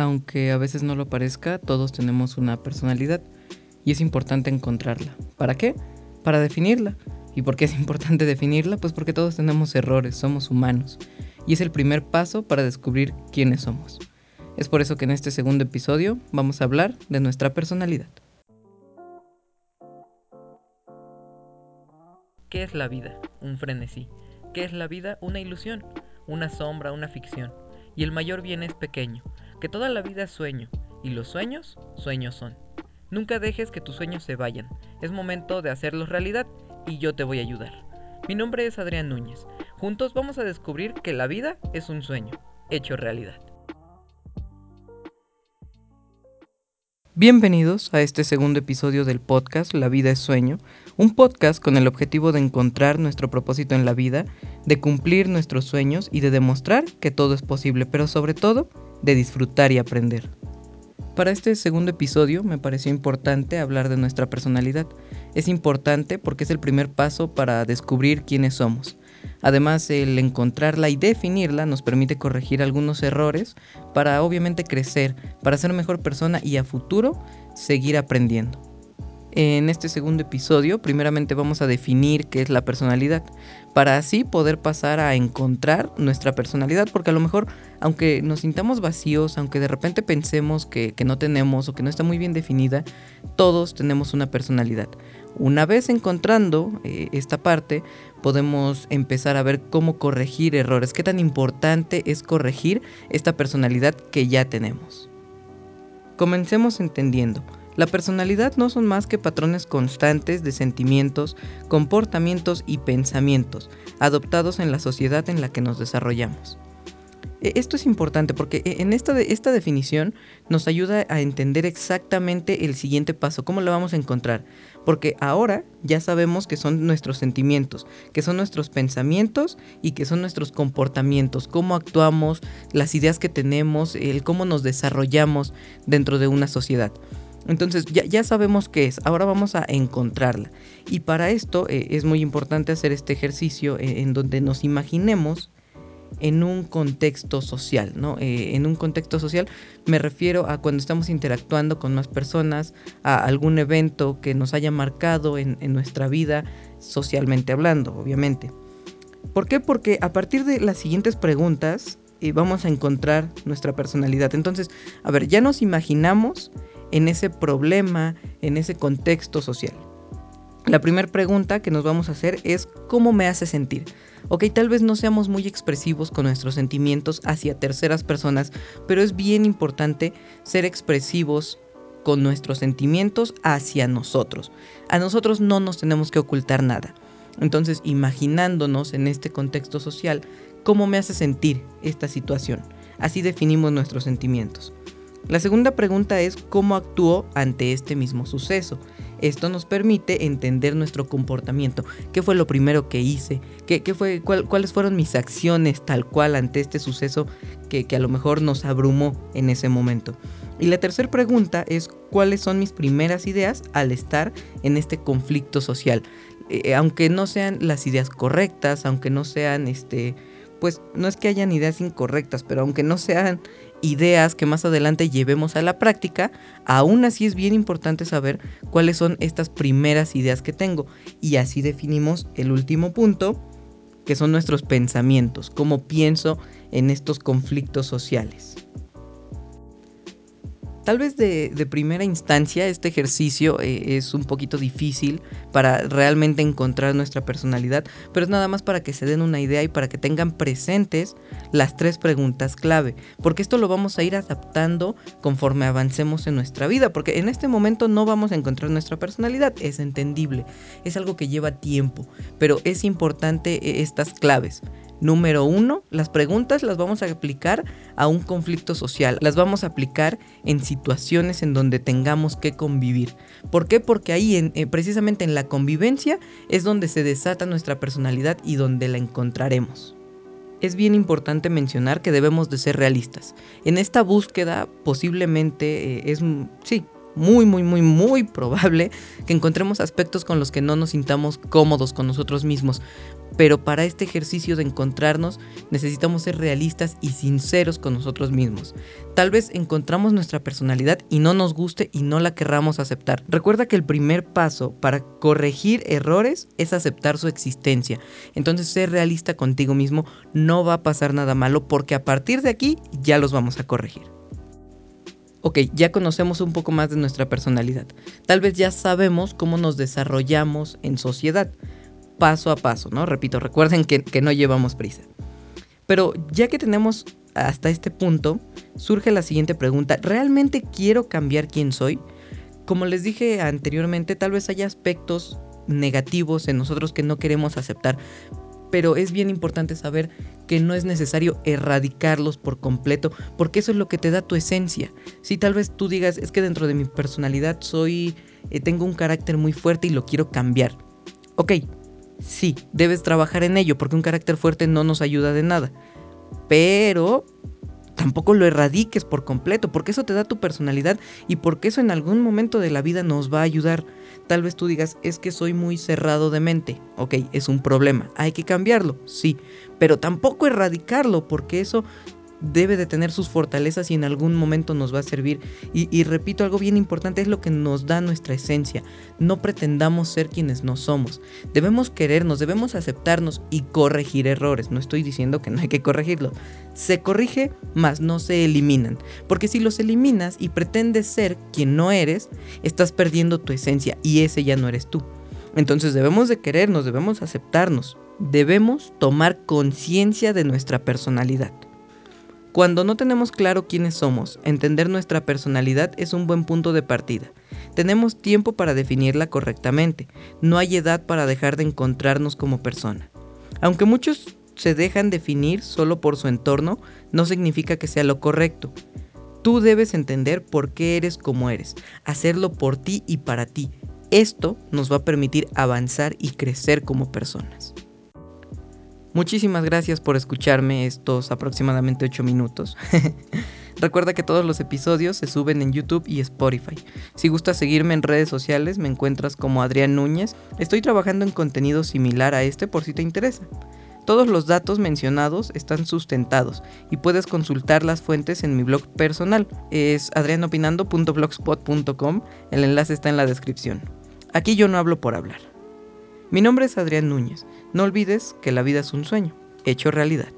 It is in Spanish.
Aunque a veces no lo parezca, todos tenemos una personalidad y es importante encontrarla. ¿Para qué? Para definirla. ¿Y por qué es importante definirla? Pues porque todos tenemos errores, somos humanos. Y es el primer paso para descubrir quiénes somos. Es por eso que en este segundo episodio vamos a hablar de nuestra personalidad. ¿Qué es la vida? Un frenesí. ¿Qué es la vida? Una ilusión, una sombra, una ficción. Y el mayor bien es pequeño, que toda la vida es sueño, y los sueños, sueños son. Nunca dejes que tus sueños se vayan, es momento de hacerlos realidad y yo te voy a ayudar. Mi nombre es Adrián Núñez. Juntos vamos a descubrir que la vida es un sueño, hecho realidad. Bienvenidos a este segundo episodio del podcast La vida es sueño, un podcast con el objetivo de encontrar nuestro propósito en la vida, de cumplir nuestros sueños y de demostrar que todo es posible, pero sobre todo de disfrutar y aprender. Para este segundo episodio me pareció importante hablar de nuestra personalidad. Es importante porque es el primer paso para descubrir quiénes somos. Además, el encontrarla y definirla nos permite corregir algunos errores para obviamente crecer, para ser mejor persona y a futuro seguir aprendiendo. En este segundo episodio, primeramente vamos a definir qué es la personalidad, para así poder pasar a encontrar nuestra personalidad, porque a lo mejor, aunque nos sintamos vacíos, aunque de repente pensemos que, no tenemos o que no está muy bien definida, todos tenemos una personalidad. Una vez encontrando eh, esta parte, podemos empezar a ver cómo corregir errores, qué tan importante es corregir esta personalidad que ya tenemos. Comencemos entendiendo. La personalidad no son más que patrones constantes de sentimientos, comportamientos y pensamientos adoptados en la sociedad en la que nos desarrollamos. E, esto es importante porque e, en esta, esta definición nos ayuda a entender exactamente el siguiente paso, cómo lo vamos a encontrar. Porque ahora ya sabemos que son nuestros sentimientos, que son nuestros pensamientos y que son nuestros comportamientos, cómo actuamos, las ideas que tenemos, el cómo nos desarrollamos dentro de una sociedad. Entonces ya, sabemos qué es, ahora vamos a encontrarla. Y para esto eh, es muy importante hacer este ejercicio eh, en donde nos imaginemos en un contexto social, ¿no? Eh, en un contexto social me refiero a cuando estamos interactuando con más personas, a algún evento que nos haya marcado en, en nuestra vida, socialmente hablando, obviamente. ¿Por qué? Porque a partir de las siguientes preguntas vamos a encontrar nuestra personalidad. Entonces, a ver, ya nos imaginamos en ese problema, en ese contexto social. La primera pregunta que nos vamos a hacer es ¿cómo me hace sentir? Ok, tal vez no seamos muy expresivos con nuestros sentimientos hacia terceras personas, pero es bien importante ser expresivos con nuestros sentimientos hacia nosotros. A nosotros no nos tenemos que ocultar nada. Entonces, imaginándonos en este contexto social, ¿cómo me hace sentir esta situación? Así definimos nuestros sentimientos. La segunda pregunta es cómo actúo ante este mismo suceso. Esto nos permite entender nuestro comportamiento. ¿Qué fue lo primero que hice? ¿Qué, fue, ¿Cuáles fueron mis acciones tal cual ante este suceso que, a lo mejor nos abrumó en ese momento? Y la tercera pregunta es cuáles son mis primeras ideas al estar en este conflicto social. Eh, aunque no sean las ideas correctas, aunque no sean este pues no es que hayan ideas incorrectas, pero aunque no sean ideas que más adelante llevemos a la práctica, aún así es bien importante saber cuáles son estas primeras ideas que tengo. Y así definimos el último punto, que son nuestros pensamientos, cómo pienso en estos conflictos sociales. Tal vez de, primera instancia este ejercicio eh, es un poquito difícil para realmente encontrar nuestra personalidad, pero es nada más para que se den una idea y para que tengan presentes las tres preguntas clave, porque esto lo vamos a ir adaptando conforme avancemos en nuestra vida, porque en este momento no vamos a encontrar nuestra personalidad, es entendible, es algo que lleva tiempo, pero es importante eh, estas claves. Número uno, las preguntas las vamos a aplicar a un conflicto social, las vamos a aplicar en situaciones en donde tengamos que convivir. ¿Por qué? Porque ahí, eh, precisamente en la convivencia, es donde se desata nuestra personalidad y donde la encontraremos. Es bien importante mencionar que debemos de ser realistas. En esta búsqueda posiblemente eh, es, sí, muy, muy, muy, muy probable que encontremos aspectos con los que no nos sintamos cómodos con nosotros mismos. Pero para este ejercicio de encontrarnos necesitamos ser realistas y sinceros con nosotros mismos. Tal vez encontramos nuestra personalidad y no nos guste y no la querramos aceptar. Recuerda que el primer paso para corregir errores es aceptar su existencia. Entonces ser realista contigo mismo no va a pasar nada malo porque a partir de aquí ya los vamos a corregir. Ok, ya conocemos un poco más de nuestra personalidad. Tal vez ya sabemos cómo nos desarrollamos en sociedad, paso a paso, ¿no? Repito, recuerden que, que no llevamos prisa. Pero ya que tenemos hasta este punto, surge la siguiente pregunta. ¿Realmente quiero cambiar quién soy? Como les dije anteriormente, tal vez haya aspectos negativos en nosotros que no queremos aceptar, pero es bien importante saber que no es necesario erradicarlos por completo, porque eso es lo que te da tu esencia. Si tal vez tú digas, es que dentro de mi personalidad soy, eh, tengo un carácter muy fuerte y lo quiero cambiar. Ok, sí, debes trabajar en ello, porque un carácter fuerte no nos ayuda de nada. Pero tampoco lo erradiques por completo, porque eso te da tu personalidad y porque eso en algún momento de la vida nos va a ayudar. Tal vez tú digas, es que soy muy cerrado de mente. Ok, es un problema. Hay que cambiarlo, sí. Pero tampoco erradicarlo, porque eso debe de tener sus fortalezas y en algún momento nos va a servir. Y, repito, algo bien importante es lo que nos da nuestra esencia. No pretendamos ser quienes no somos. Debemos querernos, debemos aceptarnos y corregir errores. No estoy diciendo que no hay que corregirlos. Se corrige, mas no se eliminan. Porque si los eliminas y pretendes ser quien no eres, estás perdiendo tu esencia y ese ya no eres tú. Entonces debemos de querernos, debemos aceptarnos, debemos tomar conciencia de nuestra personalidad. Cuando no tenemos claro quiénes somos, entender nuestra personalidad es un buen punto de partida. Tenemos tiempo para definirla correctamente, no hay edad para dejar de encontrarnos como persona. Aunque muchos se dejan definir solo por su entorno, no significa que sea lo correcto. Tú debes entender por qué eres como eres, hacerlo por ti y para ti. Esto nos va a permitir avanzar y crecer como personas. Muchísimas gracias por escucharme estos aproximadamente 8 minutos. Recuerda que todos los episodios se suben en YouTube y Spotify. Si gustas seguirme en redes sociales, me encuentras como Adrián Núñez. Estoy trabajando en contenido similar a este por si te interesa. Todos los datos mencionados están sustentados y puedes consultar las fuentes en mi blog personal. Es adrianopinando.blogspot.com. El enlace está en la descripción. Aquí yo no hablo por hablar. Mi nombre es Adrián Núñez. No olvides que la vida es un sueño, hecho realidad.